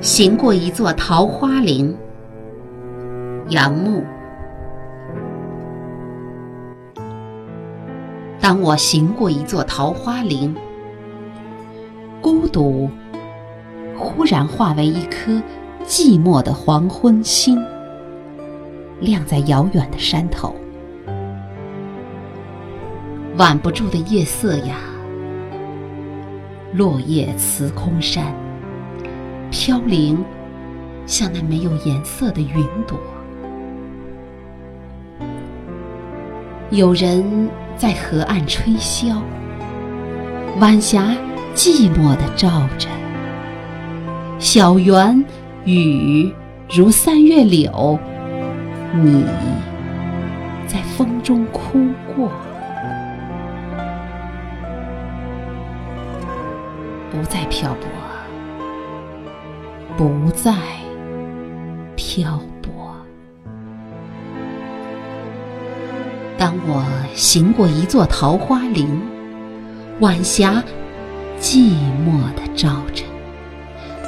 行过一座桃花林，杨牧。当我行过一座桃花林，孤独忽然化为一颗寂寞的黄昏星，亮在遥远的山头。挽不住的夜色呀，落叶辞空山。飘零，像那没有颜色的云朵。有人在河岸吹箫，晚霞寂寞地照着。小园雨如三月柳，你在风中哭过，不再漂泊。不再漂泊。当我行过一座桃花林，晚霞寂寞地照着，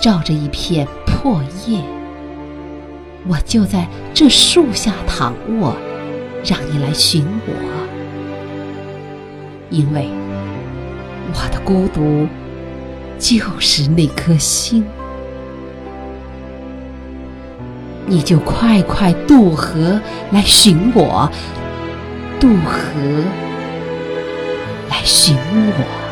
照着一片破叶。我就在这树下躺卧，让你来寻我，因为我的孤独就是那颗星。你就快快渡河来寻我，渡河来寻我。